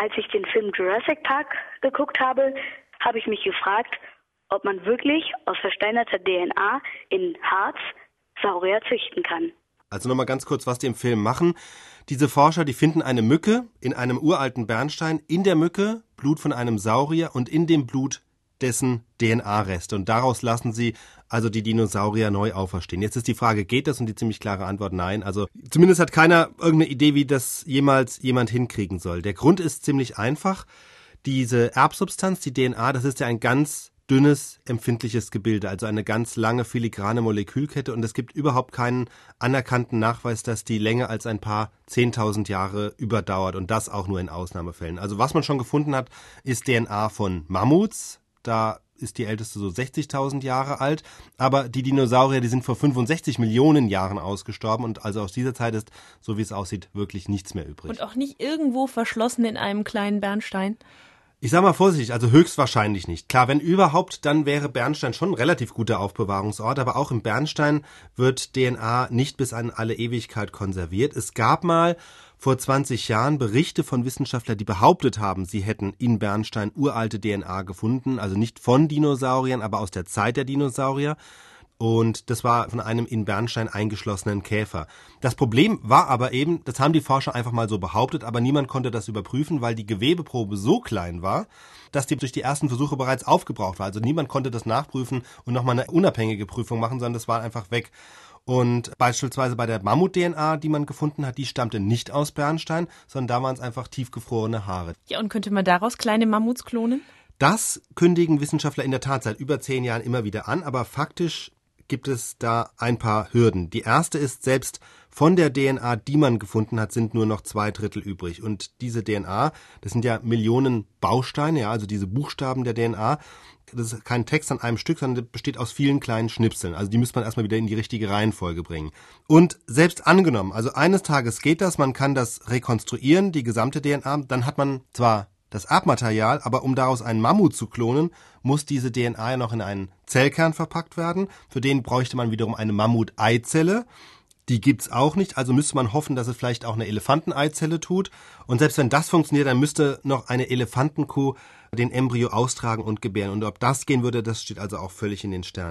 Als ich den Film Jurassic Park geguckt habe, habe ich mich gefragt, ob man wirklich aus versteinerter DNA in Harz Saurier züchten kann. Also nochmal ganz kurz, was die im Film machen. Diese Forscher, die finden eine Mücke in einem uralten Bernstein, in der Mücke Blut von einem Saurier und in dem Blut dessen DNA-Reste. Und daraus lassen sie also die Dinosaurier neu auferstehen. Jetzt ist die Frage, geht das? Und die ziemlich klare Antwort nein. Also zumindest hat keiner irgendeine Idee, wie das jemals jemand hinkriegen soll. Der Grund ist ziemlich einfach. Diese Erbsubstanz, die DNA, das ist ja ein ganz dünnes, empfindliches Gebilde, also eine ganz lange filigrane Molekülkette und es gibt überhaupt keinen anerkannten Nachweis, dass die länger als ein paar zehntausend Jahre überdauert und das auch nur in Ausnahmefällen. Also was man schon gefunden hat, ist DNA von Mammuts, da ist die älteste so 60.000 Jahre alt, aber die Dinosaurier, die sind vor 65 Millionen Jahren ausgestorben und also aus dieser Zeit ist, so wie es aussieht, wirklich nichts mehr übrig. Und auch nicht irgendwo verschlossen in einem kleinen Bernstein. Ich sag mal vorsichtig, also höchstwahrscheinlich nicht. Klar, wenn überhaupt, dann wäre Bernstein schon ein relativ guter Aufbewahrungsort, aber auch im Bernstein wird DNA nicht bis an alle Ewigkeit konserviert. Es gab mal vor 20 Jahren Berichte von Wissenschaftlern, die behauptet haben, sie hätten in Bernstein uralte DNA gefunden, also nicht von Dinosauriern, aber aus der Zeit der Dinosaurier. Und das war von einem in Bernstein eingeschlossenen Käfer. Das Problem war aber eben, das haben die Forscher einfach mal so behauptet, aber niemand konnte das überprüfen, weil die Gewebeprobe so klein war, dass die durch die ersten Versuche bereits aufgebraucht war. Also niemand konnte das nachprüfen und nochmal eine unabhängige Prüfung machen, sondern das war einfach weg. Und beispielsweise bei der Mammut-DNA, die man gefunden hat, die stammte nicht aus Bernstein, sondern da waren es einfach tiefgefrorene Haare. Ja, und könnte man daraus kleine Mammuts klonen? Das kündigen Wissenschaftler in der Tat seit über zehn Jahren immer wieder an, aber faktisch gibt es da ein paar Hürden. Die erste ist, selbst von der DNA, die man gefunden hat, sind nur noch zwei Drittel übrig. Und diese DNA, das sind ja Millionen Bausteine, ja, also diese Buchstaben der DNA, das ist kein Text an einem Stück, sondern besteht aus vielen kleinen Schnipseln. Also die müsste man erstmal wieder in die richtige Reihenfolge bringen. Und selbst angenommen, also eines Tages geht das, man kann das rekonstruieren, die gesamte DNA, dann hat man zwar das Erbmaterial, aber um daraus einen Mammut zu klonen, muss diese DNA noch in einen Zellkern verpackt werden. Für den bräuchte man wiederum eine Mammut-Eizelle. Die gibt's auch nicht, also müsste man hoffen, dass es vielleicht auch eine Elefanteneizelle tut. Und selbst wenn das funktioniert, dann müsste noch eine Elefantenkuh den Embryo austragen und gebären. Und ob das gehen würde, das steht also auch völlig in den Sternen.